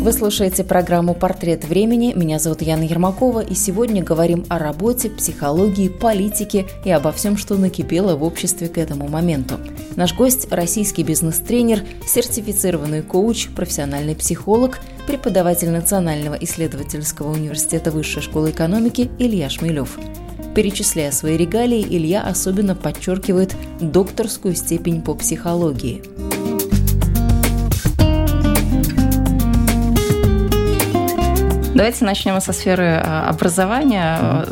Вы слушаете программу «Портрет времени». Меня зовут Яна Ермакова, и сегодня говорим о работе, психологии, политике и обо всем, что накипело в обществе к этому моменту. Наш гость – российский бизнес-тренер, сертифицированный коуч, профессиональный психолог, преподаватель Национального исследовательского университета Высшей школы экономики Илья Шмелев. Перечисляя свои регалии, Илья особенно подчеркивает докторскую степень по психологии – Давайте начнем со сферы а, образования.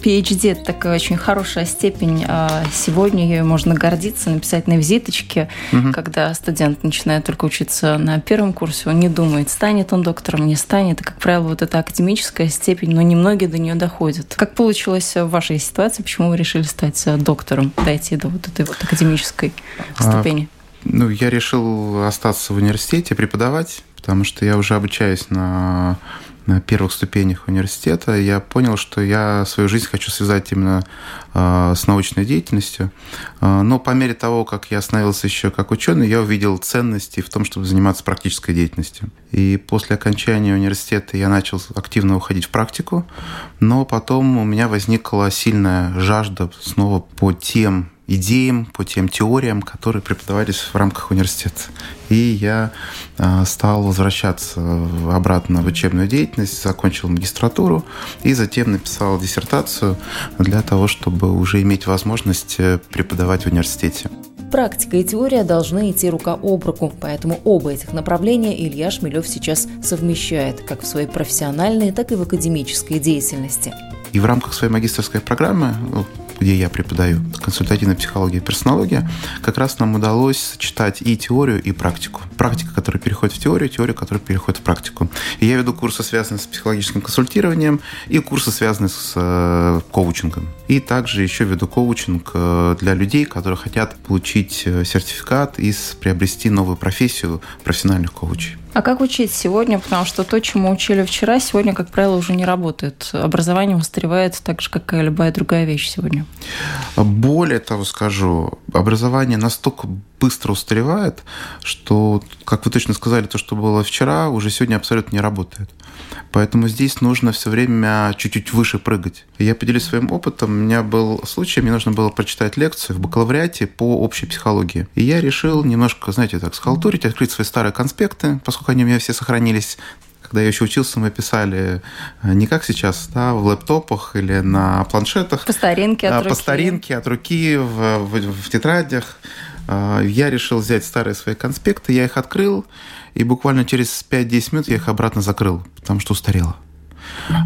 PhD – это такая очень хорошая степень. А, сегодня ее можно гордиться, написать на визиточке. Угу. Когда студент начинает только учиться на первом курсе, он не думает, станет он доктором, не станет. И, как правило, вот эта академическая степень, но немногие до нее доходят. Как получилось в вашей ситуации? Почему вы решили стать доктором, дойти до вот этой вот академической а, ступени? Ну, я решил остаться в университете, преподавать, потому что я уже обучаюсь на на первых ступенях университета, я понял, что я свою жизнь хочу связать именно э, с научной деятельностью. Э, но по мере того, как я становился еще как ученый, я увидел ценности в том, чтобы заниматься практической деятельностью. И после окончания университета я начал активно уходить в практику, но потом у меня возникла сильная жажда снова по тем идеям, по тем теориям, которые преподавались в рамках университета. И я а, стал возвращаться обратно в учебную деятельность, закончил магистратуру и затем написал диссертацию для того, чтобы уже иметь возможность э, преподавать в университете. Практика и теория должны идти рука об руку, поэтому оба этих направления Илья Шмелев сейчас совмещает как в своей профессиональной, так и в академической деятельности. И в рамках своей магистрской программы где я преподаю консультативная психология и персонология, как раз нам удалось сочетать и теорию, и практику. Практика, которая переходит в теорию, теория, которая переходит в практику. И я веду курсы, связанные с психологическим консультированием, и курсы, связанные с э, коучингом. И также еще веду коучинг э, для людей, которые хотят получить э, сертификат и приобрести новую профессию профессиональных коучей. А как учить сегодня? Потому что то, чему учили вчера, сегодня, как правило, уже не работает. Образование устаревает так же, как и любая другая вещь сегодня. Более того скажу, образование настолько быстро устаревает, что, как вы точно сказали, то, что было вчера, уже сегодня абсолютно не работает. Поэтому здесь нужно все время чуть-чуть выше прыгать. я поделюсь своим опытом. У меня был случай, мне нужно было прочитать лекцию в бакалавриате по общей психологии. И я решил немножко, знаете, так схалтурить, открыть свои старые конспекты, поскольку они у меня все сохранились когда я еще учился, мы писали э, не как сейчас, да, в лэптопах или на планшетах. По старинке от а, руки. По старинке от руки, в, в, в тетрадях. А, я решил взять старые свои конспекты, я их открыл, и буквально через 5-10 минут я их обратно закрыл, потому что устарело.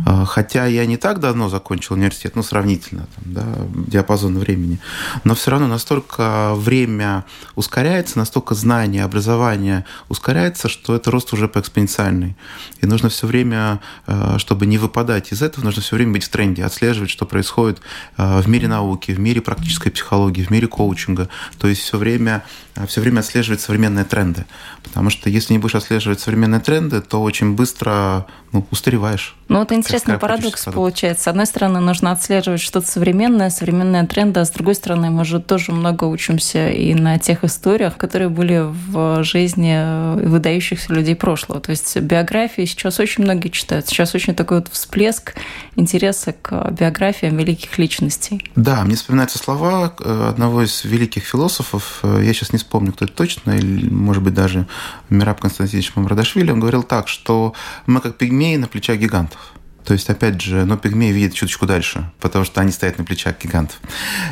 А, хотя я не так давно закончил университет, ну, сравнительно, там, да, диапазон времени, но все равно настолько время ускоряется, настолько знание, образование ускоряется, что это рост уже по экспоненциальный. И нужно все время, а, чтобы не выпадать из этого, нужно все время быть в тренде, отслеживать, что происходит а, в мире науки, в мире практической психологии, в мире коучинга. То есть все время, все время отслеживать современные тренды. Потому что если не будешь отслеживать современные тренды, то очень быстро ну, устареваешь. Ну, вот интересный парадокс получается. С одной стороны, нужно отслеживать что-то современное, современные тренды, а с другой стороны, мы же тоже много учимся и на тех историях, которые были в жизни э, выдающихся людей прошлого. То есть биографии сейчас очень многие читают. Сейчас очень такой вот всплеск интереса к биографиям великих личностей. Да, мне вспоминаются слова э, одного из великих философов, э, я сейчас не вспомню, кто это точно, или, может быть, даже Мираб Константинович Мамрадашвили, он говорил так, что мы как пигмеи на плечах гигантов. То есть, опять же, но пигмеи видят чуточку дальше, потому что они стоят на плечах гигантов.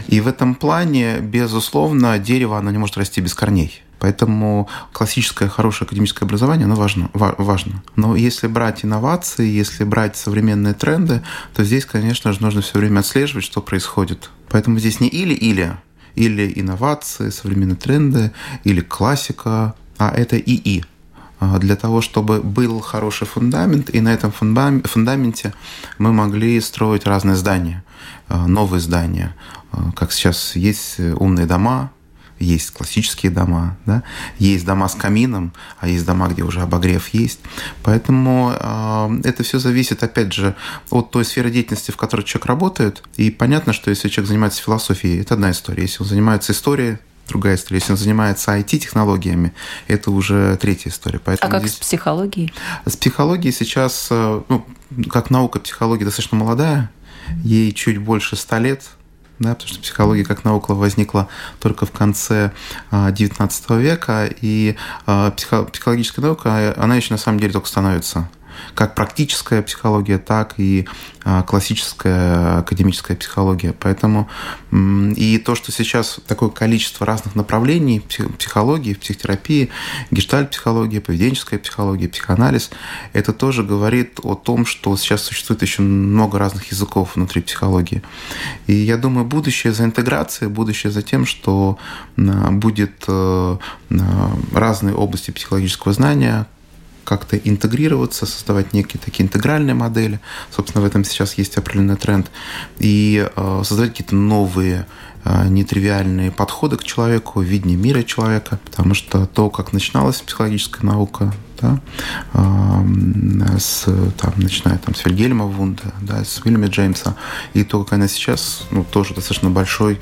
И в этом плане, безусловно, дерево, оно не может расти без корней. Поэтому классическое хорошее академическое образование, оно важно, важно. Но если брать инновации, если брать современные тренды, то здесь, конечно же, нужно все время отслеживать, что происходит. Поэтому здесь не или-или, или инновации, современные тренды, или классика, а это и-и. Для того, чтобы был хороший фундамент, и на этом фундаменте мы могли строить разные здания, новые здания. Как сейчас есть умные дома, есть классические дома, да, есть дома с камином, а есть дома, где уже обогрев есть. Поэтому э, это все зависит, опять же, от той сферы деятельности, в которой человек работает. И понятно, что если человек занимается философией, это одна история. Если он занимается историей, другая история. Если он занимается IT-технологиями, это уже третья история. Поэтому а как здесь... с психологией? С психологией сейчас, э, ну, как наука психологии достаточно молодая, ей чуть больше ста лет – да, потому что психология как наука возникла только в конце XIX а, века, и а, психологическая наука, она еще на самом деле только становится как практическая психология, так и а, классическая академическая психология. Поэтому и то, что сейчас такое количество разных направлений психологии, психотерапии, гештальт-психология, поведенческая психология, психоанализ, это тоже говорит о том, что сейчас существует еще много разных языков внутри психологии. И я думаю, будущее за интеграцией, будущее за тем, что будет э, разные области психологического знания, как-то интегрироваться, создавать некие такие интегральные модели. Собственно, в этом сейчас есть определенный тренд. И э, создавать какие-то новые э, нетривиальные подходы к человеку, видение мира человека, потому что то, как начиналась психологическая наука, да, э, с, там, начиная там, с Вильгельма Вунда, да, с Уильяма Джеймса, и то, как она сейчас, ну, тоже достаточно большой,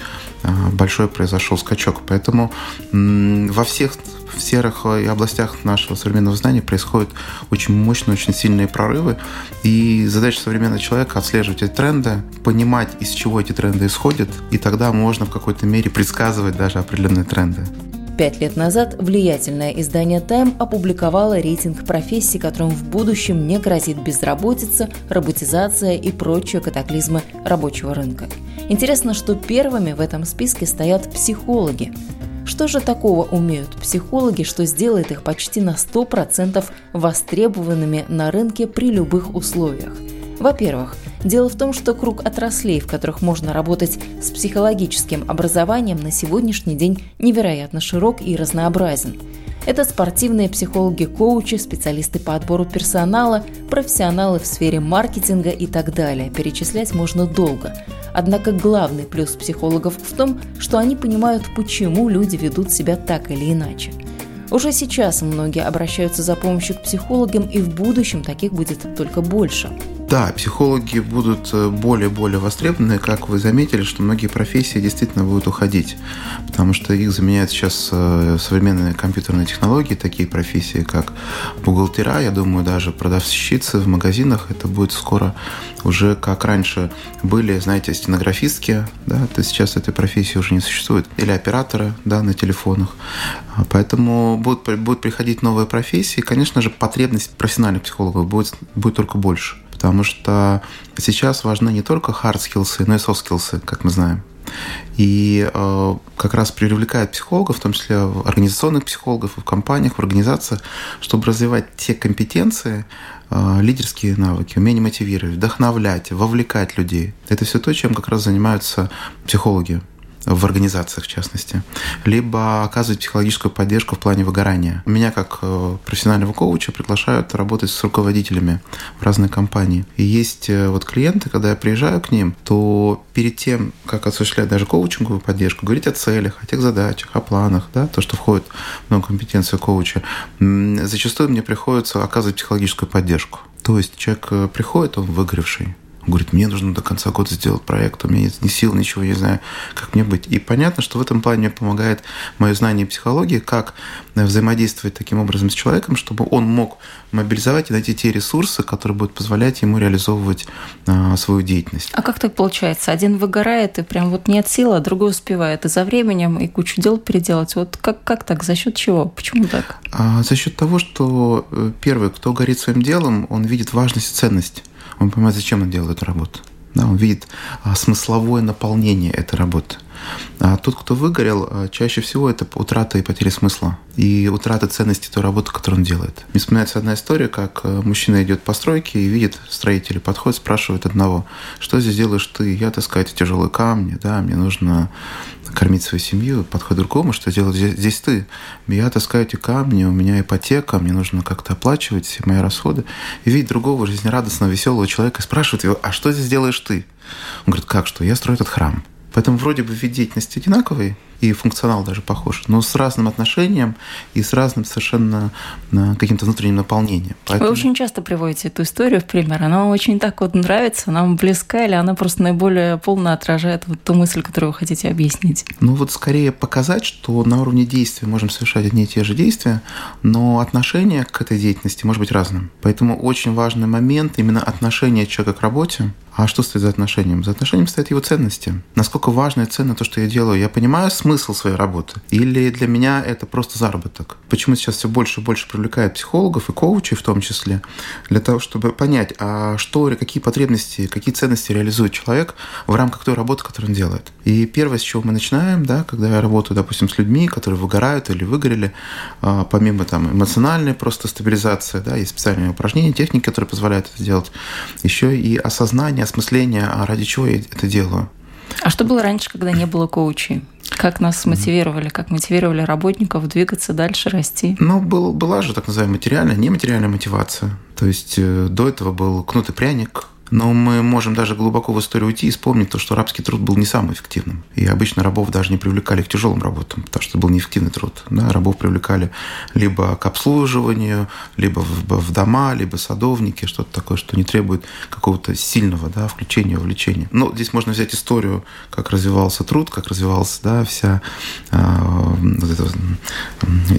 большой произошел скачок. Поэтому во всех в серых э, областях нашего современного знания происходят очень мощные, очень сильные прорывы. И задача современного человека отслеживать эти тренды, понимать, из чего эти тренды исходят, и тогда можно в какой-то мере предсказывать даже определенные тренды. Пять лет назад влиятельное издание Time опубликовало рейтинг профессий, которым в будущем не грозит безработица, роботизация и прочие катаклизмы рабочего рынка. Интересно, что первыми в этом списке стоят психологи. Что же такого умеют психологи, что сделает их почти на 100% востребованными на рынке при любых условиях? Во-первых, дело в том, что круг отраслей, в которых можно работать с психологическим образованием, на сегодняшний день невероятно широк и разнообразен. Это спортивные психологи-коучи, специалисты по отбору персонала, профессионалы в сфере маркетинга и так далее. Перечислять можно долго. Однако главный плюс психологов в том, что они понимают, почему люди ведут себя так или иначе. Уже сейчас многие обращаются за помощью к психологам, и в будущем таких будет только больше. Да, психологи будут э, более-более востребованы, как вы заметили, что многие профессии действительно будут уходить, потому что их заменяют сейчас э, современные компьютерные технологии, такие профессии, как бухгалтера, я думаю, даже продавщицы в магазинах, это будет скоро уже как раньше были, знаете, стенографистки, да, то сейчас этой профессии уже не существует, или операторы, да, на телефонах. А поэтому будут, будут приходить новые профессии, конечно же, потребность профессиональных психологов будет, будет только больше потому что сейчас важны не только hard skills, но и soft skills, как мы знаем. И э, как раз привлекает психологов, в том числе организационных психологов в компаниях, в организациях, чтобы развивать те компетенции, э, лидерские навыки, умение мотивировать, вдохновлять, вовлекать людей. Это все то, чем как раз занимаются психологи в организациях, в частности, либо оказывать психологическую поддержку в плане выгорания. Меня, как э, профессионального коуча, приглашают работать с руководителями в разные компании. И есть э, вот клиенты, когда я приезжаю к ним, то перед тем, как осуществлять даже коучинговую поддержку, говорить о целях, о тех задачах, о планах, да, то, что входит в компетенцию коуча, зачастую мне приходится оказывать психологическую поддержку. То есть человек э, приходит, он выгоревший, говорит, мне нужно до конца года сделать проект, у меня нет ни сил, ничего, не знаю, как мне быть. И понятно, что в этом плане мне помогает мое знание психологии, как взаимодействовать таким образом с человеком, чтобы он мог мобилизовать и найти те ресурсы, которые будут позволять ему реализовывать а, свою деятельность. А как так получается? Один выгорает и прям вот нет сил, а другой успевает и за временем, и кучу дел переделать. Вот как, как так? За счет чего? Почему так? А, за счет того, что э, первый, кто горит своим делом, он видит важность и ценность он понимает, зачем он делает эту работу. Да, он видит а, смысловое наполнение этой работы. А тот, кто выгорел, а, чаще всего это утрата и потеря смысла. И утрата ценности той работы, которую он делает. Мне вспоминается одна история, как а, мужчина идет по стройке и видит строителя, подходит, спрашивает одного, что здесь делаешь ты? Я таскаю эти тяжелые камни, да, мне нужно кормить свою семью, подходит другому, что делать здесь, здесь ты. Я таскаю эти камни, у меня ипотека, мне нужно как-то оплачивать все мои расходы. И видит другого жизнерадостного, веселого человека и спрашивает его, а что здесь делаешь ты? Он говорит, как что? Я строю этот храм. Поэтому вроде бы вид деятельности одинаковый, и функционал даже похож, но с разным отношением и с разным совершенно э, каким-то внутренним наполнением. Поэтому... Вы очень часто приводите эту историю в пример. Она очень так вот нравится, нам близка, или она просто наиболее полно отражает вот ту мысль, которую вы хотите объяснить? Ну вот скорее показать, что на уровне действия можем совершать одни и те же действия, но отношение к этой деятельности может быть разным. Поэтому очень важный момент именно отношение человека к работе. А что стоит за отношением? За отношением стоят его ценности. Насколько важно и ценно то, что я делаю. Я понимаю смысл своей работы? Или для меня это просто заработок? Почему сейчас все больше и больше привлекают психологов и коучей в том числе, для того, чтобы понять, а что, какие потребности, какие ценности реализует человек в рамках той работы, которую он делает. И первое, с чего мы начинаем, да, когда я работаю, допустим, с людьми, которые выгорают или выгорели, а, помимо там эмоциональной просто стабилизации, да, есть специальные упражнения, техники, которые позволяют это сделать, еще и осознание, осмысление, а ради чего я это делаю. А что было раньше, когда не было коучей? Как нас мотивировали, как мотивировали работников двигаться дальше, расти? Ну, был, была же так называемая материальная, нематериальная мотивация. То есть э, до этого был кнут и пряник, но мы можем даже глубоко в историю уйти и вспомнить то, что рабский труд был не самым эффективным. И обычно рабов даже не привлекали к тяжелым работам, потому что это был неэффективный труд. Да? Рабов привлекали либо к обслуживанию, либо в, в дома, либо садовники, что-то такое, что не требует какого-то сильного да, включения, увлечения. Но здесь можно взять историю, как развивался труд, как развивалась да, вся э, вот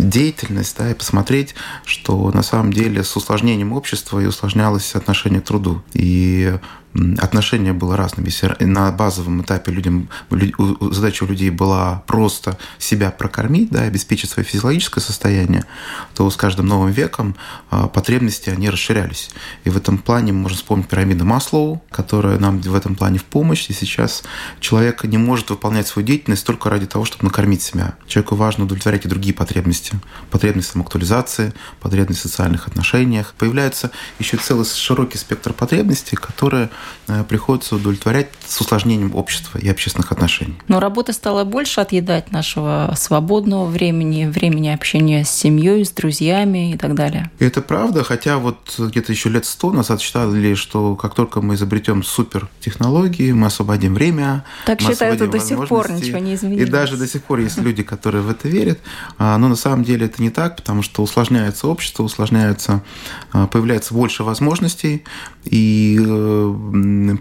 деятельность, да, и посмотреть, что на самом деле с усложнением общества и усложнялось отношение к труду. И euh, отношение было разным. Если на базовом этапе людям, задача у людей была просто себя прокормить, да, обеспечить свое физиологическое состояние, то с каждым новым веком а, потребности, они расширялись. И в этом плане мы можем вспомнить пирамиду Маслоу, которая нам в этом плане в помощь. И сейчас человек не может выполнять свою деятельность только ради того, чтобы накормить себя. Человеку важно удовлетворять и другие потребности. Потребность самоактуализации, потребность в социальных отношениях. Появляется еще целый широкий спектр потребностей, которые приходится удовлетворять с усложнением общества и общественных отношений. Но работа стала больше отъедать нашего свободного времени, времени общения с семьей, с друзьями и так далее. И это правда, хотя вот где-то еще лет сто назад считали, что как только мы изобретем супертехнологии, мы освободим время. Так считают до сих пор ничего не изменилось. И даже до сих пор есть люди, которые в это верят. А, но на самом деле это не так, потому что усложняется общество, усложняется, а, появляется больше возможностей, и э,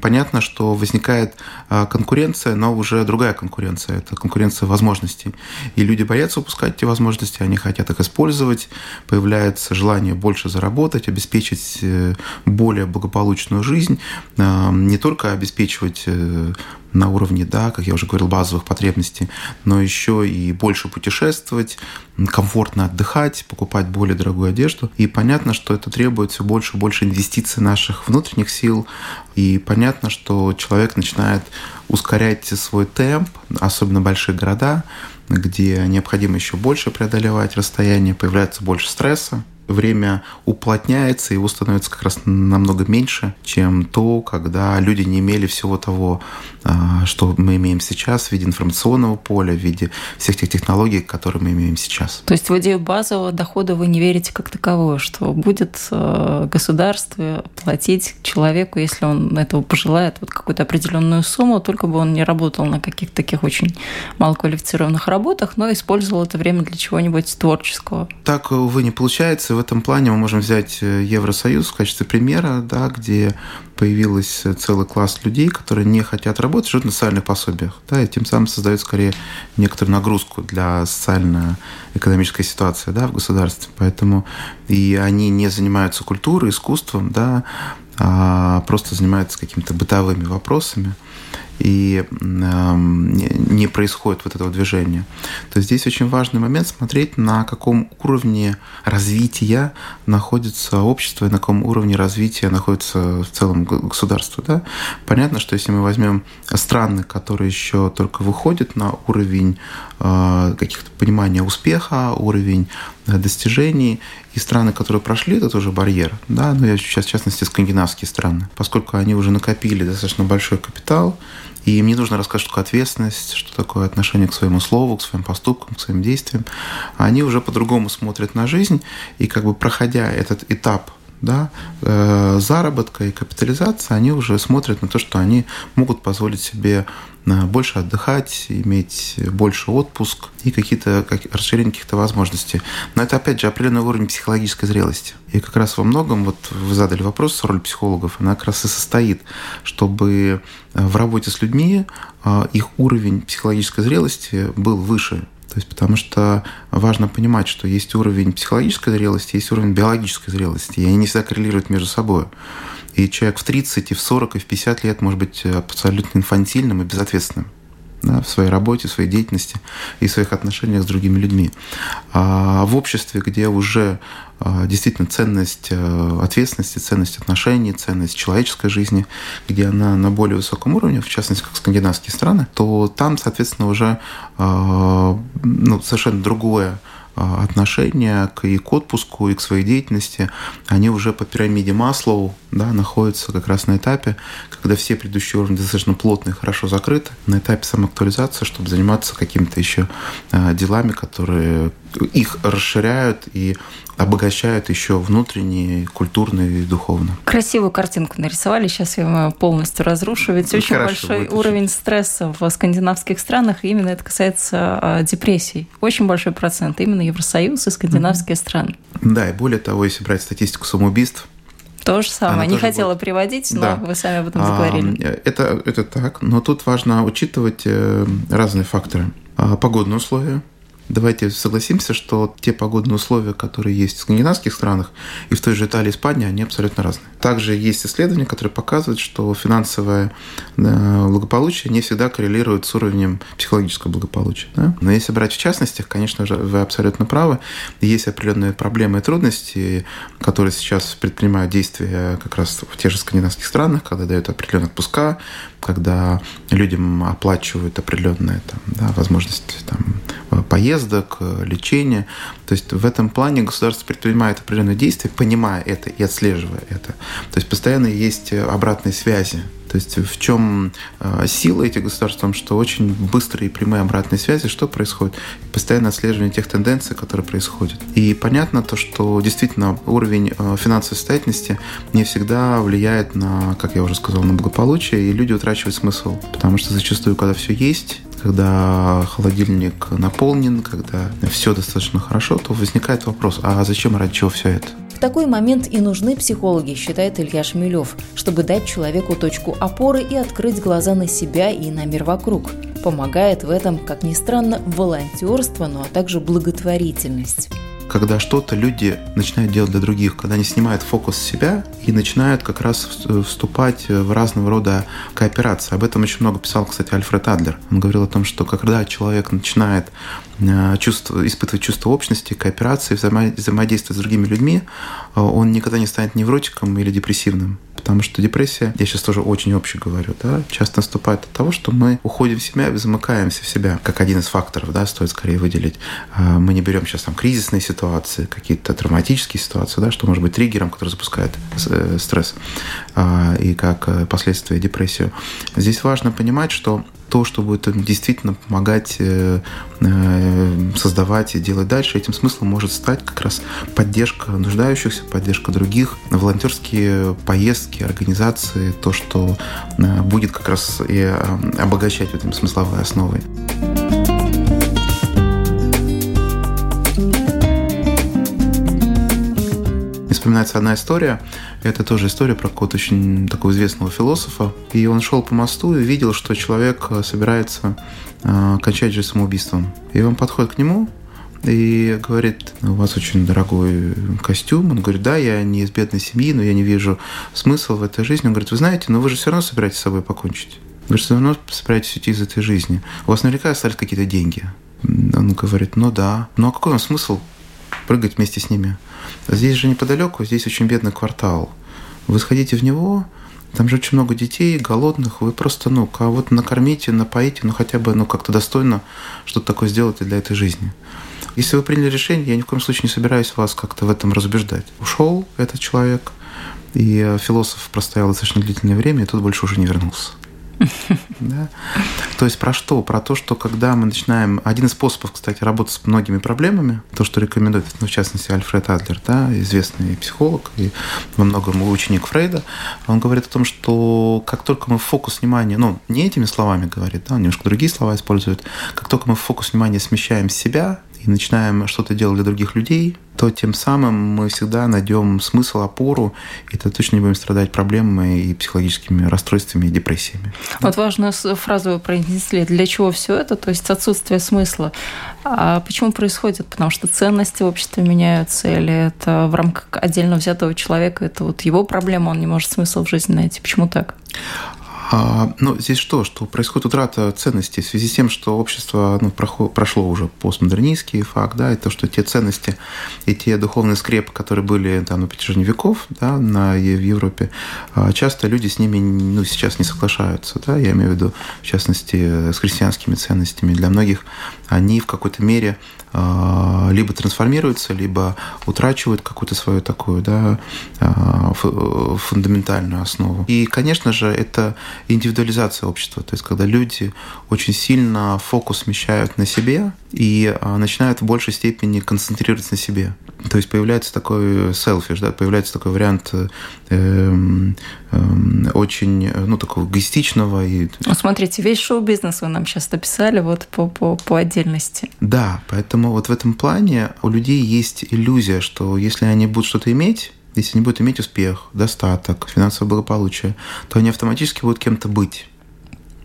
понятно, что возникает а, конкуренция, но уже другая конкуренция. Это конкуренция возможностей. И люди боятся упускать эти возможности, они хотят их использовать, появляется желание больше заработать, обеспечить э, более благополучную жизнь, не только обеспечивать э, на уровне, да, как я уже говорил, базовых потребностей, но еще и больше путешествовать, комфортно отдыхать, покупать более дорогую одежду. И понятно, что это требует все больше и больше инвестиций наших внутренних сил. И понятно, что человек начинает ускорять свой темп, особенно большие города, где необходимо еще больше преодолевать расстояние, появляется больше стресса, время уплотняется, его становится как раз намного меньше, чем то, когда люди не имели всего того, а, что мы имеем сейчас в виде информационного поля, в виде всех тех технологий, которые мы имеем сейчас. То есть в идею базового дохода вы не верите как таковое, что будет э, государство платить человеку, если он этого пожелает, вот какую-то определенную сумму, только бы он не работал на каких-то таких очень малоквалифицированных работах, но использовал это время для чего-нибудь творческого. Так, увы, не получается в этом плане мы можем взять э, Евросоюз в качестве примера, да, где появился целый класс людей, которые не хотят работать, живут на социальных пособиях, да, и тем самым создают скорее некоторую нагрузку для социально-экономической ситуации да, в государстве. Поэтому и они не занимаются культурой, искусством, да, а просто занимаются какими-то бытовыми вопросами и не происходит вот этого движения, то здесь очень важный момент смотреть, на каком уровне развития находится общество и на каком уровне развития находится в целом государство. Да? Понятно, что если мы возьмем страны, которые еще только выходят на уровень а, каких-то понимания успеха, уровень э, достижений, и страны, которые прошли этот уже барьер, да, ну я сейчас в частности скандинавские страны, поскольку они уже накопили достаточно большой капитал, И им не нужно рассказать, что такое ответственность, что такое отношение к своему слову, к своим поступкам, к своим действиям. Они уже по-другому смотрят на жизнь, и как бы проходя этот этап да, э, заработка и капитализация, они уже смотрят на то, что они могут позволить себе э, больше отдыхать, иметь больше отпуск и какие-то как, расширение каких-то возможностей. Но это, опять же, определенный уровень психологической зрелости. И как раз во многом, вот вы задали вопрос, роль психологов, она как раз и состоит, чтобы э, в работе с людьми их уровень психологической зрелости был выше, есть потому что важно понимать, что есть уровень психологической зрелости, есть уровень биологической зрелости, и они не всегда коррелируют между собой. И человек в 30, и в 40, и в 50 лет может быть абсолютно инфантильным и безответственным да, в своей работе, в своей деятельности и в своих отношениях с другими людьми. А в обществе, где уже действительно ценность э, ответственности, ценность отношений, ценность человеческой жизни, где она на более высоком уровне, в частности, как скандинавские страны, то там, соответственно, уже а, ну, совершенно другое а, отношения к, и к отпуску, и к своей деятельности, они уже по пирамиде Маслоу да, находятся как раз на этапе, когда все предыдущие уровни достаточно плотно и хорошо закрыты, на этапе самоактуализации, чтобы заниматься какими-то еще делами, которые их расширяют и обогащают еще внутренне, культурно и духовно. Красивую картинку нарисовали, сейчас я ее полностью разрушу. Ведь очень Хорошо, большой уровень очень. стресса в скандинавских странах, и именно это касается а, депрессий. Очень большой процент, именно Евросоюз и скандинавские mm-hmm. страны. Да, и более того, если брать статистику самоубийств, то же самое. Она Не хотела будет. приводить, но да. вы сами об этом заговорили. А, это, это так, но тут важно учитывать э, разные факторы. А, погодные условия, давайте согласимся, что те погодные условия, которые есть в скандинавских странах и в той же Италии, Испании, они абсолютно разные. Также есть исследования, которые показывают, что финансовое э, благополучие не всегда коррелирует с уровнем психологического благополучия. Да? Но если брать в частностях, конечно же, вы абсолютно правы. Есть определенные проблемы и трудности, которые сейчас предпринимают действия как раз в тех же скандинавских странах, когда дают определенные отпуска, когда людям оплачивают определенные там, да, возможности там, поездок, лечения. То есть в этом плане государство предпринимает определенные действия, понимая это и отслеживая это. То есть постоянно есть обратные связи то есть в чем а, сила этих государств? В том, что очень быстрые и прямые обратные связи, что происходит? Постоянное отслеживание тех тенденций, которые происходят. И понятно то, что действительно уровень а, финансовой состоятельности не всегда влияет на, как я уже сказал, на благополучие, и люди утрачивают смысл. Потому что зачастую, когда все есть, когда холодильник наполнен, когда все достаточно хорошо, то возникает вопрос, а зачем ради чего все это? В такой момент и нужны психологи, считает Илья Шмелев, чтобы дать человеку точку опоры и открыть глаза на себя и на мир вокруг. Помогает в этом, как ни странно, волонтерство, ну а также благотворительность когда что-то люди начинают делать для других, когда они снимают фокус с себя и начинают как раз вступать в разного рода кооперации. Об этом очень много писал, кстати, Альфред Адлер. Он говорил о том, что когда человек начинает э, чувство, испытывать чувство общности, кооперации, взаимодействия с другими людьми, э, он никогда не станет невротиком или депрессивным. Потому что депрессия, я сейчас тоже очень общий говорю, да, часто наступает от того, что мы уходим в себя и замыкаемся в себя, как один из факторов, да, стоит скорее выделить. А, мы не берем сейчас там кризисные ситуации, какие-то травматические ситуации, да, что может быть триггером, который запускает э, стресс а, и как э, последствие депрессию. Здесь важно понимать, что то, что будет действительно помогать э, э, создавать и делать дальше. Этим смыслом может стать как раз поддержка нуждающихся, поддержка других, волонтерские поездки, организации, то, что э, будет как раз и обогащать в этом смысловой основой. вспоминается одна история. Это тоже история про какого-то очень такого известного философа. И он шел по мосту и видел, что человек э, собирается э, кончать же самоубийством. И он подходит к нему и говорит, у вас очень дорогой костюм. Он говорит, да, я не из бедной семьи, но я не вижу смысла в этой жизни. Он говорит, вы знаете, но вы же все равно собираетесь с собой покончить. Вы же все равно собираетесь уйти из этой жизни. У вас наверняка остались какие-то деньги. Он говорит, ну да. Ну а какой вам смысл прыгать вместе с ними? Здесь же неподалеку, здесь очень бедный квартал. Вы сходите в него, там же очень много детей, голодных, вы просто, ну, кого-то накормите, напоите, ну, хотя бы, ну, как-то достойно что-то такое сделать для этой жизни. Если вы приняли решение, я ни в коем случае не собираюсь вас как-то в этом разубеждать. Ушел этот человек, и философ простоял достаточно длительное время, и тут больше уже не вернулся. Да? То есть про что? Про то, что когда мы начинаем... Один из способов, кстати, работать с многими проблемами, то, что рекомендует, ну, в частности, Альфред Адлер, да, известный психолог и во многом ученик Фрейда, он говорит о том, что как только мы фокус внимания, ну, не этими словами говорит, да, он немножко другие слова использует, как только мы фокус внимания смещаем себя и начинаем что-то делать для других людей, то тем самым мы всегда найдем смысл, опору, и то точно не будем страдать проблемами и психологическими расстройствами и депрессиями. Вот важную фразу вы произнесли. Для чего все это? То есть отсутствие смысла. А почему происходит? Потому что ценности в обществе меняются, или это в рамках отдельно взятого человека, это вот его проблема, он не может смысл в жизни найти. Почему так? А, ну, здесь что? Что происходит утрата ценностей в связи с тем, что общество ну, прошло уже постмодернистский факт, да, и то, что те ценности и те духовные скрепы, которые были там на протяжении веков да, на, в Европе, а, часто люди с ними ну, сейчас не соглашаются. Да, я имею в виду, в частности, с христианскими ценностями. Для многих они в какой-то мере а, либо трансформируются, либо утрачивают какую-то свою такую да, а, фундаментальную основу. И, конечно же, это индивидуализация общества, то есть когда люди очень сильно фокус смещают на себе и а, начинают в большей степени концентрироваться на себе. То есть появляется такой селфиш, да, появляется такой вариант э, э, очень, ну, такого эгоистичного. И... Ну, смотрите, весь шоу-бизнес вы нам сейчас описали вот по, по, по отдельности. Да, поэтому вот в этом плане у людей есть иллюзия, что если они будут что-то иметь, если они будут иметь успех, достаток, финансовое благополучие, то они автоматически будут кем-то быть.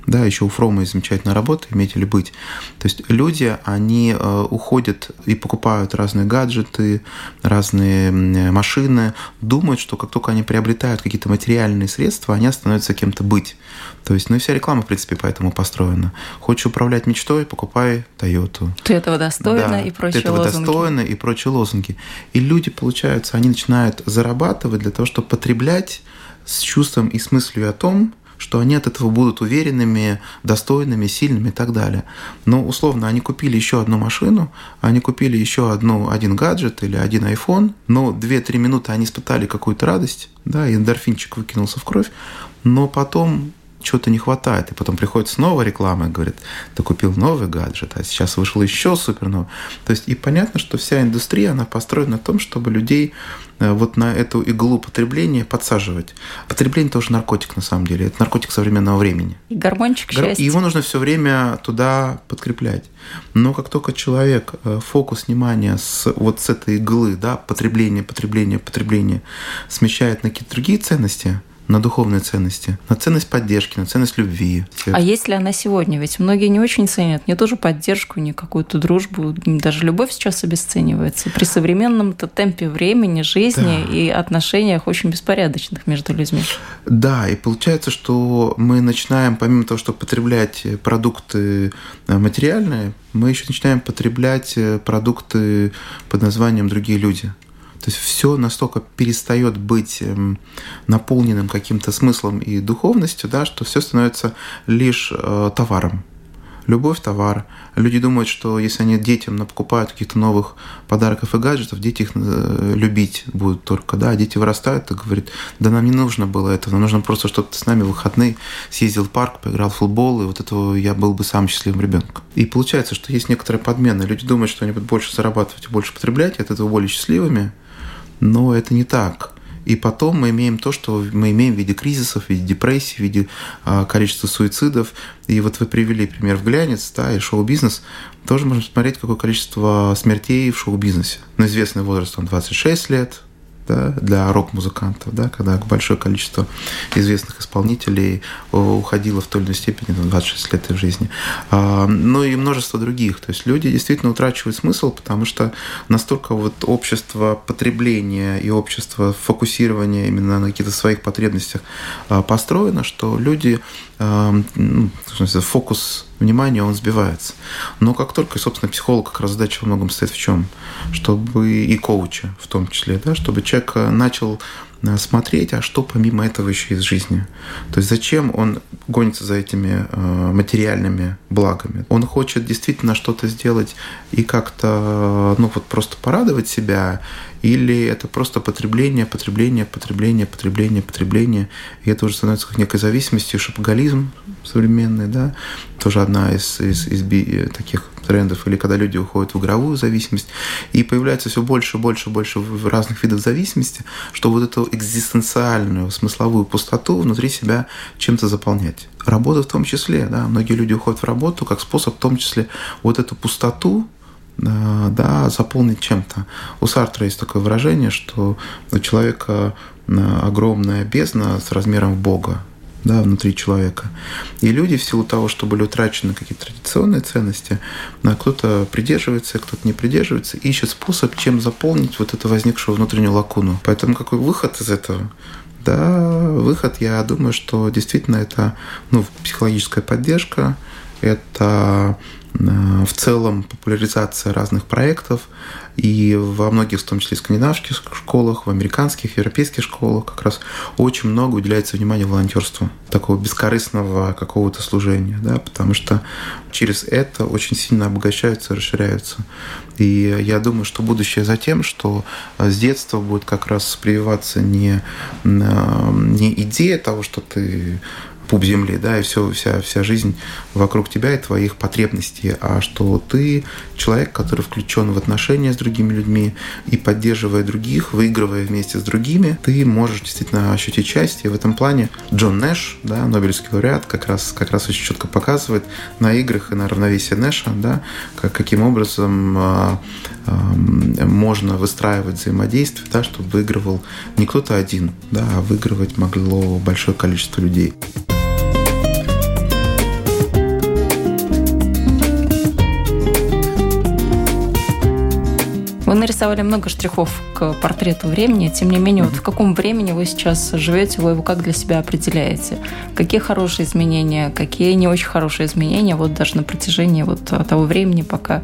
Да, еще у Фрома есть замечательная работа «Иметь или быть». То есть люди, они э, уходят и покупают разные гаджеты, разные машины, думают, что как только они приобретают какие-то материальные средства, они становятся кем-то быть. То есть, ну и вся реклама, в принципе, поэтому построена. Хочешь управлять мечтой, покупай Тойоту. Ты этого достойна да, и прочие ты этого лозунги. достойна и прочие лозунги. И люди, получается, они начинают зарабатывать для того, чтобы потреблять с чувством и с мыслью о том, что они от этого будут уверенными, достойными, сильными и так далее. Но условно они купили еще одну машину, они купили еще одну, один гаджет или один iPhone, но 2-3 минуты они испытали какую-то радость, да, и эндорфинчик выкинулся в кровь, но потом чего-то не хватает. И потом приходит снова реклама и говорит, ты купил новый гаджет, а сейчас вышел еще супер новый. То есть и понятно, что вся индустрия, она построена на том, чтобы людей вот на эту иглу потребления подсаживать. Потребление тоже наркотик на самом деле. Это наркотик современного времени. И гормончик счастья. И его нужно все время туда подкреплять. Но как только человек э, фокус внимания с вот с этой иглы, да, потребление, потребление, потребление, смещает на какие-то другие ценности – на духовные ценности, на ценность поддержки, на ценность любви. А есть ли она сегодня? Ведь многие не очень ценят не тоже поддержку, не какую-то дружбу, даже любовь сейчас обесценивается. При современном темпе времени, жизни да. и отношениях очень беспорядочных между людьми. Да, и получается, что мы начинаем, помимо того, чтобы потреблять продукты э, материальные, мы еще начинаем потреблять э, продукты под названием «другие люди». То есть все настолько перестает быть эм, наполненным каким-то смыслом и духовностью, да, что все становится лишь э, товаром. Любовь – товар. Люди думают, что если они детям покупают каких-то новых подарков и гаджетов, дети их э, любить будут только. Да? А дети вырастают и говорят, да нам не нужно было этого, нам нужно просто, чтобы ты с нами в выходные съездил в парк, поиграл в футбол, и вот этого я был бы самым счастливым ребенком. И получается, что есть некоторая подмена. Люди думают, что они будут больше зарабатывать и больше потреблять, и от этого более счастливыми, но это не так. И потом мы имеем то, что мы имеем в виде кризисов, в виде депрессий, в виде а, количества суицидов. И вот вы привели пример в глянец, да, и шоу-бизнес. Тоже можно посмотреть, какое количество смертей в шоу-бизнесе. На известный возраст, он 26 лет, да, для рок-музыкантов, да, когда большое количество известных исполнителей э, уходило в той или иной степени на 26 лет в жизни. А, ну и множество других. То есть люди действительно утрачивают смысл, потому что настолько вот общество потребления и общество фокусирования именно на каких-то своих потребностях а, построено, что люди ну, фокус внимания, он сбивается. Но как только, собственно, психолог как раз задача во многом стоит в чем? Чтобы и коуча в том числе, да, чтобы человек начал э, смотреть, а что помимо этого еще в жизни. То есть зачем он гонится за этими э, материальными благами? Он хочет действительно что-то сделать и как-то, ну вот просто порадовать себя, или это просто потребление, потребление, потребление, потребление, потребление, и это уже становится как некой зависимостью, шапоголизм современный, да, тоже одна из, из, из би, таких трендов, или когда люди уходят в игровую зависимость, и появляется все больше, больше, больше разных видов зависимости, что вот эту экзистенциальную, смысловую пустоту внутри себя чем-то заполнять. Работа в том числе, да, многие люди уходят в работу как способ в том числе вот эту пустоту, э, да, заполнить чем-то. У Сартра есть такое выражение, что у человека огромная бездна с размером Бога да, внутри человека. И люди в силу того, что были утрачены какие-то традиционные ценности, кто-то придерживается, кто-то не придерживается, ищет способ, чем заполнить вот эту возникшую внутреннюю лакуну. Поэтому какой выход из этого? Да, выход, я думаю, что действительно это ну, психологическая поддержка, это в целом популяризация разных проектов, и во многих, в том числе скандинавских школах, в американских, европейских школах как раз очень много уделяется внимания волонтерству, такого бескорыстного какого-то служения, да, потому что через это очень сильно обогащаются, расширяются. И я думаю, что будущее за тем, что с детства будет как раз прививаться не, э, не идея того, что ты пуп земли, да, и все, вся, вся жизнь вокруг тебя и твоих потребностей, а что ты человек, который включен в отношения с другими людьми и поддерживая других, выигрывая вместе с другими, ты можешь действительно ощутить счастье. В этом плане Джон Нэш, да, Нобелевский лауреат, как раз, как раз очень четко показывает на играх и на равновесие Нэша, да, как, каким образом э, э, можно выстраивать взаимодействие, да, чтобы выигрывал не кто-то один, да, а выигрывать могло большое количество людей. Нарисовали много штрихов к портрету времени. Тем не менее, вот в каком времени вы сейчас живете, вы его как для себя определяете? Какие хорошие изменения, какие не очень хорошие изменения, вот даже на протяжении вот того времени, пока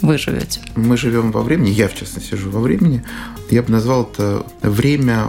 вы живете? Мы живем во времени, я в частности живу во времени. Я бы назвал это время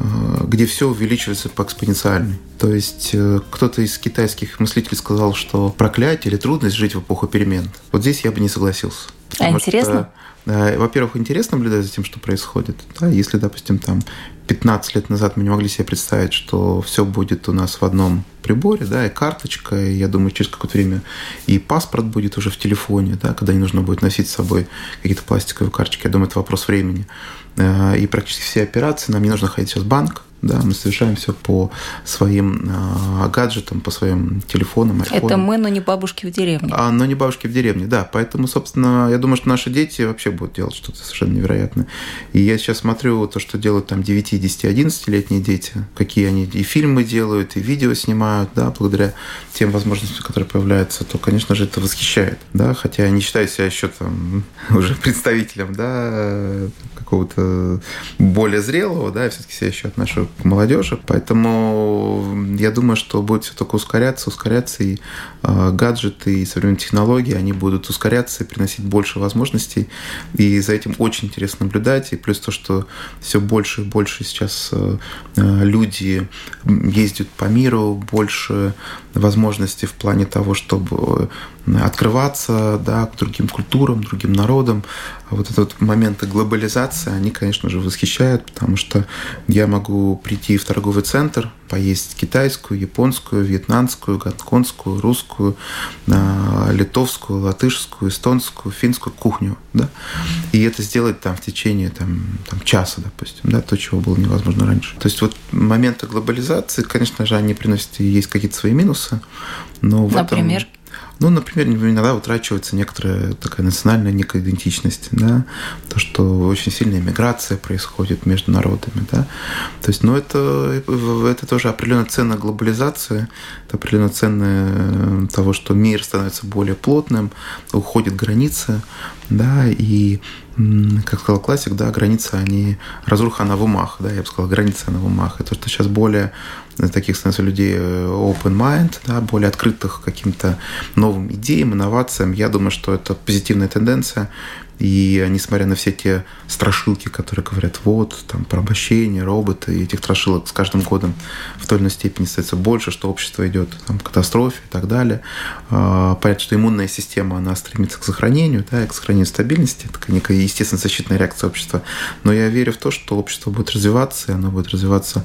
э, где все увеличивается по экспоненциальной. То есть э, кто-то из китайских мыслителей сказал, что проклятие или трудность жить в эпоху перемен. Вот здесь я бы не согласился. А интересно? Э, во-первых, интересно наблюдать за тем, что происходит. Да? Если, допустим, там 15 лет назад мы не могли себе представить, что все будет у нас в одном приборе, да, и карточка, и я думаю, через какое-то время и паспорт будет уже в телефоне, да, когда не нужно будет носить с собой какие-то пластиковые карточки. Я думаю, это вопрос времени. Э, и практически все операции, нам не нужно ходить сейчас в банк, да, мы совершаем все по своим э, гаджетам, по своим телефонам. Айфонам. Это мы, но не бабушки в деревне. А, но не бабушки в деревне, да. Поэтому, собственно, я думаю, что наши дети вообще будут делать что-то совершенно невероятное. И я сейчас смотрю то, что делают там 9, 10, 11-летние дети, какие они и фильмы делают, и видео снимают, да, благодаря тем возможностям, которые появляются, то, конечно же, это восхищает, да, хотя я не считаю себя еще там уже представителем, да, какого-то более зрелого, да, я все-таки себя еще отношу к молодежи, поэтому я думаю, что будет все только ускоряться, ускоряться, и э, гаджеты, и современные технологии, они будут ускоряться и приносить больше возможностей, и за этим очень интересно наблюдать, и плюс то, что все больше и больше сейчас э, люди ездят по миру, больше возможностей в плане того, чтобы открываться да, к другим культурам, другим народам. Вот этот моменты глобализации, они, конечно же, восхищают, потому что я могу прийти в торговый центр, поесть китайскую, японскую, вьетнамскую, гонконгскую, русскую, а, литовскую, латышскую, эстонскую, финскую кухню. Да? И это сделать там в течение там, там, часа, допустим, да, то, чего было невозможно раньше. То есть вот моменты глобализации, конечно же, они приносят и есть какие-то свои минусы, но в Например? этом ну, например, иногда утрачивается некоторая такая национальная некая идентичность, да, то, что очень сильная миграция происходит между народами, да. То есть, ну, это, это тоже определенная цена глобализации, это определенная цена того, что мир становится более плотным, уходит границы, да, и как сказал классик, да, границы, они, разруха, она в умах, да, я бы сказал, границы, она в умах. И то, что сейчас более таких становится людей э, open mind, да, более открытых каким-то новым идеям, инновациям, я думаю, что это позитивная тенденция. И несмотря на все те страшилки, которые говорят, вот, там, порабощение, роботы, и этих страшилок с каждым годом в той или иной степени становится больше, что общество идет там, к катастрофе и так далее. А, понятно, что иммунная система, она стремится к сохранению, да, к сохранению стабильности, это некая естественная защитная реакция общества. Но я верю в то, что общество будет развиваться, и оно будет развиваться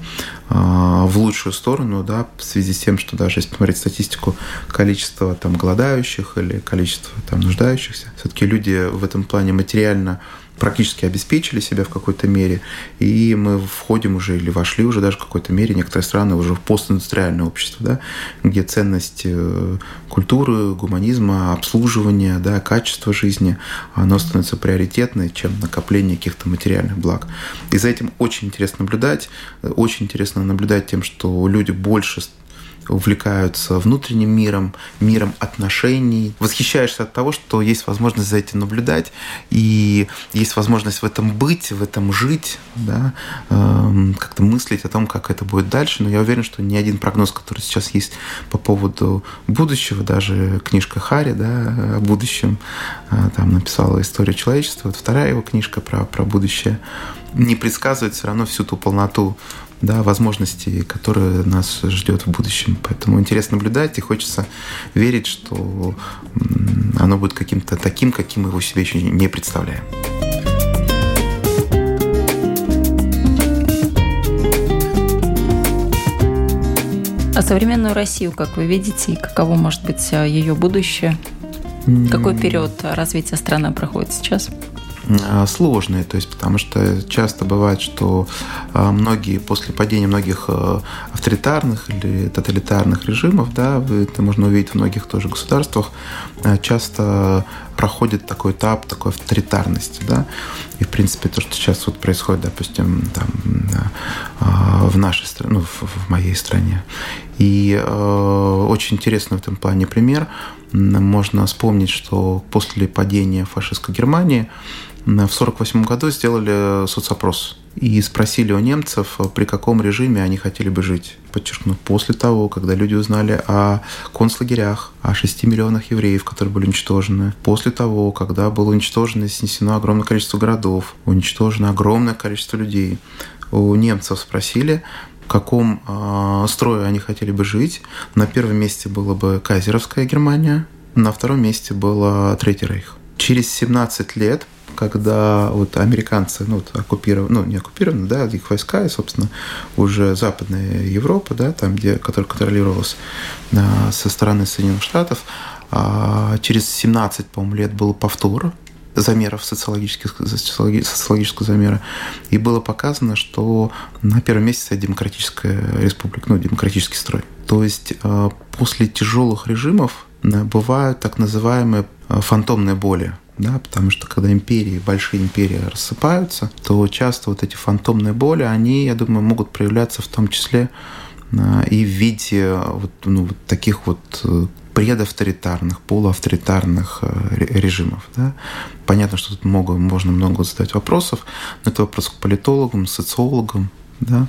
а, в лучшую сторону, да, в связи с тем, что даже если посмотреть статистику количества там голодающих или количество там нуждающихся, все-таки люди в этом плане материально практически обеспечили себя в какой-то мере, и мы входим уже или вошли уже даже в какой-то мере, некоторые страны уже в постиндустриальное общество, да, где ценность э, культуры, гуманизма, обслуживания, да, качество жизни, оно становится приоритетной, чем накопление каких-то материальных благ. И за этим очень интересно наблюдать, очень интересно наблюдать тем, что люди больше увлекаются внутренним миром, миром отношений. Восхищаешься от того, что есть возможность за этим наблюдать, и есть возможность в этом быть, в этом жить, да, эм, как-то мыслить о том, как это будет дальше. Но я уверен, что ни один прогноз, который сейчас есть по поводу будущего, даже книжка Хари да, о будущем, э, там написала «История человечества», вот вторая его книжка про, про будущее, не предсказывает все равно всю ту полноту да, возможностей, которые нас ждет в будущем. Поэтому интересно наблюдать и хочется верить, что оно будет каким-то таким, каким мы его себе еще не представляем. А современную Россию, как вы видите, и каково может быть э, ее будущее? Какой период развития страны проходит сейчас? А, сложные, то есть потому что часто бывает, что а, многие после падения многих а, авторитарных или тоталитарных режимов, да, это можно увидеть в многих тоже государствах, часто проходит такой этап такой авторитарности, да, и в принципе то, что сейчас вот происходит, допустим, там в нашей стране, ну, в моей стране, и очень интересный в этом плане пример. Можно вспомнить, что после падения фашистской Германии в 1948 году сделали соцопрос и спросили у немцев, при каком режиме они хотели бы жить. Подчеркну, после того, когда люди узнали о концлагерях, о 6 миллионах евреев, которые были уничтожены, после того, когда было уничтожено и снесено огромное количество городов, уничтожено огромное количество людей, у немцев спросили, в каком э, строе они хотели бы жить. На первом месте было бы Кайзеровская Германия, на втором месте был Третий Рейх. Через 17 лет когда вот американцы, ну, вот оккупированы, ну, не оккупированы, да, их войска, и, собственно, уже Западная Европа, да, там, где, которая контролировалась а, со стороны Соединенных Штатов, а через 17, по-моему, лет был повтор замеров социологических, социологического замера, и было показано, что на первом месте стоит демократическая республика, ну, демократический строй. То есть а, после тяжелых режимов а, бывают так называемые фантомные боли да, потому что когда империи, большие империи рассыпаются, то часто вот эти фантомные боли, они, я думаю, могут проявляться в том числе а, и в виде вот, ну, вот таких вот э, предавторитарных, полуавторитарных э, режимов. Да? Понятно, что тут много, можно много задать вопросов, но это вопрос к политологам, социологам, да.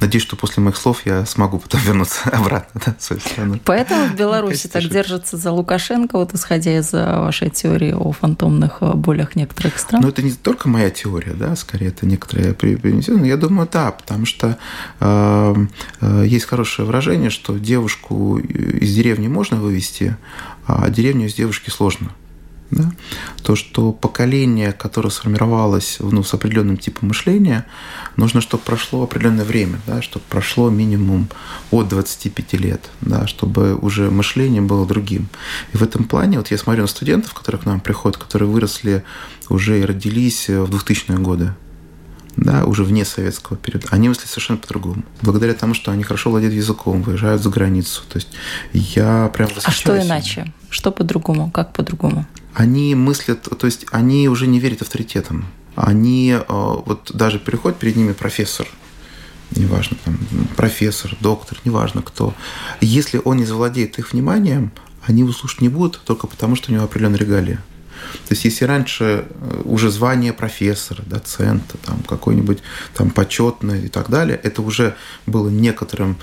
Надеюсь, что после моих слов я смогу потом вернуться обратно да, в свою страну. Поэтому в Беларуси так держится за Лукашенко, вот исходя из э, вашей теории о фантомных э, болях некоторых стран? Ну, это не только моя теория, да, скорее это некоторые принесено. Я думаю, да, потому что э, э, есть хорошее выражение, что девушку из деревни можно вывести, а деревню из девушки сложно. Да? То, что поколение, которое сформировалось ну, с определенным типом мышления, нужно, чтобы прошло определенное время, да, чтобы прошло минимум от 25 лет, да, чтобы уже мышление было другим. И в этом плане, вот я смотрю на студентов, которые к нам приходят, которые выросли уже и родились в 2000-е годы, да, уже вне советского периода, они мыслят совершенно по-другому. Благодаря тому, что они хорошо владеют языком, выезжают за границу. То есть я прям А что иначе? Что по-другому? Как по-другому? Они мыслят, то есть они уже не верят авторитетам. Они э, вот даже переходит перед ними профессор, неважно, там, профессор, доктор, неважно кто. Если он не завладеет их вниманием, они его слушать не будут только потому, что у него определенная регалия. То есть если раньше э, уже звание профессора, доцента, там какой-нибудь там почетный и так далее, это уже было некоторым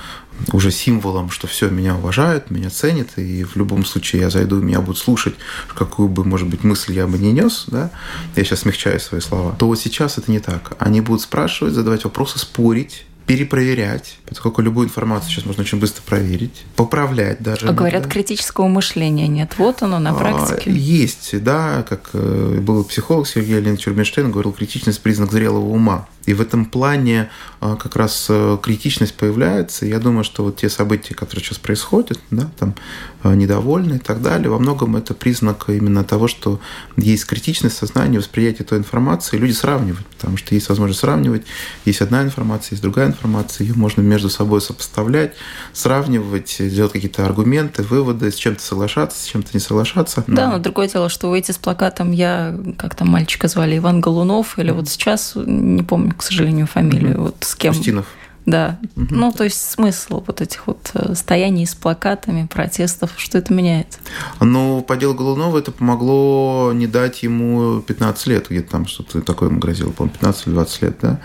уже символом, что все, меня уважают, меня ценят, и в любом случае я зайду, меня будут слушать, какую бы, может быть, мысль я бы не нес, да, я сейчас смягчаю свои слова, то сейчас это не так. Они будут спрашивать, задавать вопросы, спорить, перепроверять, поскольку любую информацию сейчас можно очень быстро проверить, поправлять даже. А говорят, критического мышления нет. Вот оно на а, практике. Есть, да, как э, был психолог Сергей Леонидович Рубинштейн, говорил, критичность – признак зрелого ума. И в этом плане а, как раз э, критичность появляется. Я думаю, что вот те события, которые сейчас происходят, да, там э, недовольны и так далее, во многом это признак именно того, что есть критичность сознания, восприятие той информации, люди сравнивают, потому что есть возможность сравнивать. Есть одна информация, есть другая информация, ее можно между собой сопоставлять, сравнивать, делать какие-то аргументы, выводы, с чем-то соглашаться, с чем-то не соглашаться. Да, но другое дело, что выйти с плакатом «Я», как там мальчика звали, Иван Голунов, или вот сейчас, не помню, к сожалению, фамилию. Вот с кем. Устинов. Да. Угу. Ну, то есть смысл вот этих вот э, стояний с плакатами, протестов, что это меняет? Ну, по делу Голунова это помогло не дать ему 15 лет, где-то там что-то такое ему грозило, по-моему, 15 или 20 лет, да?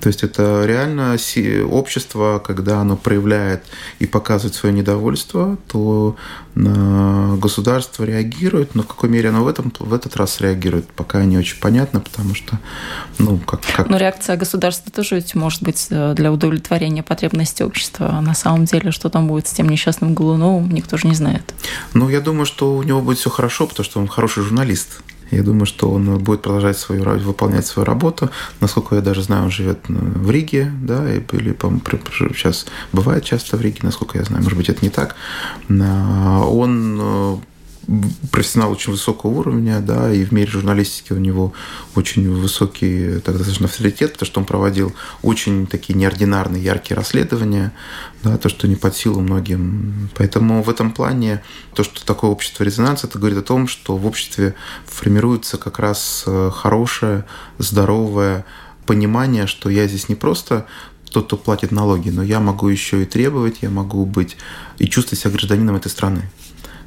То есть это реально общество, когда оно проявляет и показывает свое недовольство, то государство реагирует, но в какой мере оно в, этом, в этот раз реагирует, пока не очень понятно, потому что, ну, как... как... Но реакция государства тоже ведь может быть э, для удовлетворения потребностей общества. А на самом деле, что там будет с тем несчастным Голуновым, никто же не знает. Ну, я думаю, что у него будет все хорошо, потому что он хороший журналист. Я думаю, что он будет продолжать свою, выполнять свою работу. Насколько я даже знаю, он живет э, в Риге, да, или, по сейчас бывает часто в Риге, насколько я знаю, может быть, это не так. Он э, профессионал очень высокого уровня, да, и в мире журналистики у него очень высокий так достаточно авторитет, потому что он проводил очень такие неординарные, яркие расследования, да, то, что не под силу многим. Поэтому в этом плане то, что такое общество резонанс, это говорит о том, что в обществе формируется как раз э, хорошее, здоровое понимание, что я здесь не просто тот, кто платит налоги, но я могу еще и требовать, я могу быть и чувствовать себя гражданином этой страны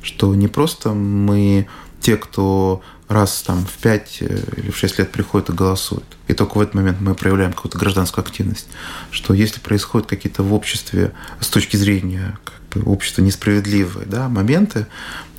что не просто мы те, кто раз там в 5 э, или в 6 лет приходят и голосуют, и только в этот момент мы проявляем какую-то гражданскую активность, что если происходят какие-то в обществе с точки зрения как бы, общества несправедливые да, моменты,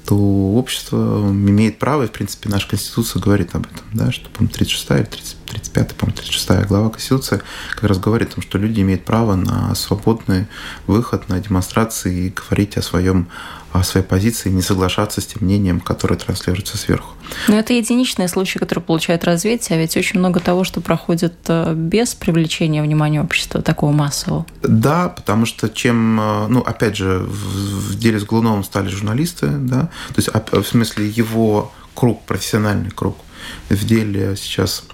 то общество имеет право, и, в принципе, наша Конституция говорит об этом, да, что, по-моему, 36 или 30, 35, по-моему, 36 глава Конституции как раз говорит о том, что люди имеют право на свободный выход, на демонстрации и говорить о своем о своей позиции, не соглашаться с тем мнением, которое транслируется сверху. Но это единичные случаи, которые получают развитие, а ведь очень много того, что проходит э, без привлечения внимания общества такого массового. Да, потому что чем, э, ну, опять же, в деле с Глуновым стали журналисты, да, то есть в смысле его круг, профессиональный круг, в деле сейчас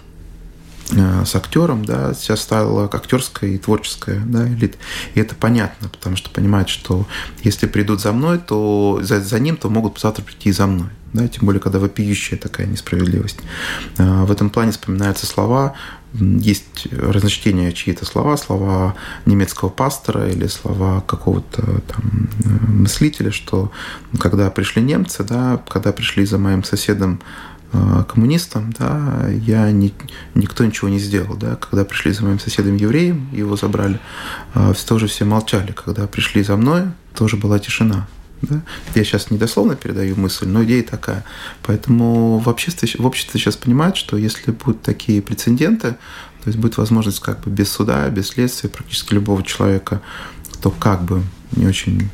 с актером, да, сейчас стала актерская и творческая да, элита. И это понятно, потому что понимают, что если придут за мной, то за, за ним, то могут завтра прийти и за мной. Да, тем более, когда вопиющая такая несправедливость. Э, в этом плане вспоминаются слова, есть разночтения чьи-то слова, слова немецкого пастора или слова какого-то там э, мыслителя, что когда пришли немцы, да, когда пришли за моим соседом Э, коммунистом, да, я не, никто ничего не сделал, да, когда пришли за моим соседом евреем, его забрали, э, тоже все молчали, когда пришли за мной, тоже была тишина, да? Я сейчас недословно передаю мысль, но идея такая. Поэтому в обществе, в обществе сейчас понимают, что если будут такие прецеденты, то есть будет возможность как бы без суда, без следствия практически любого человека, кто как бы не очень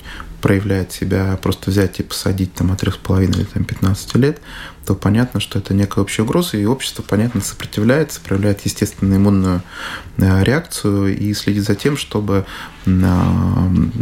проявляет себя, просто взять и посадить там от 3,5 или там, 15 лет, то понятно, что это некая общая угроза, и общество, понятно, сопротивляется, проявляет естественную иммунную э, реакцию и следит за тем, чтобы э,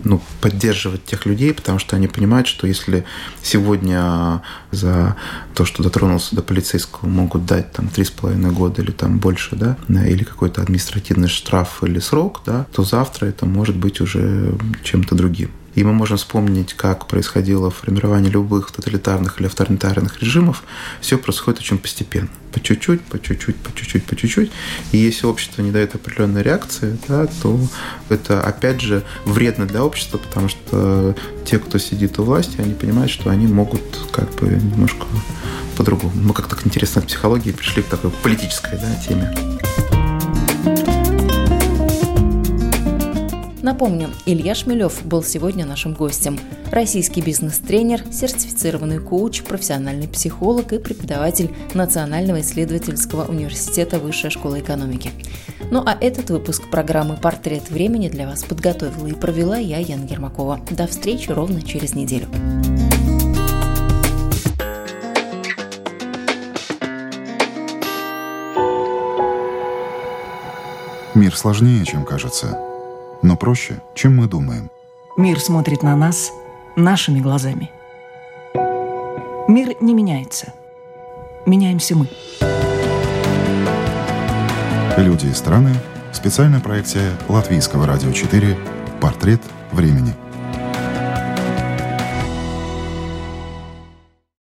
ну, поддерживать тех людей, потому что они понимают, что если сегодня за то, что дотронулся до полицейского, могут дать там 3,5 года или там больше, да, или какой-то административный штраф или срок, да, то завтра это может быть уже чем-то другим. И мы можем вспомнить, как происходило формирование любых тоталитарных или авторитарных режимов. Все происходит очень постепенно. По чуть-чуть, по чуть-чуть, по чуть-чуть, по чуть-чуть. И если общество не дает определенной реакции, да, то это, опять же, вредно для общества, потому что те, кто сидит у власти, они понимают, что они могут как бы немножко по-другому. Мы как-то интересно к психологии пришли к такой политической да, теме. Напомню, Илья Шмелев был сегодня нашим гостем. Российский бизнес-тренер, сертифицированный коуч, профессиональный психолог и преподаватель Национального исследовательского университета Высшая школа экономики. Ну а этот выпуск программы «Портрет времени» для вас подготовила и провела я, Яна Ермакова. До встречи ровно через неделю. Мир сложнее, чем кажется, но проще, чем мы думаем. Мир смотрит на нас нашими глазами. Мир не меняется. Меняемся мы. Люди и страны. Специальная проекция Латвийского радио 4 «Портрет времени».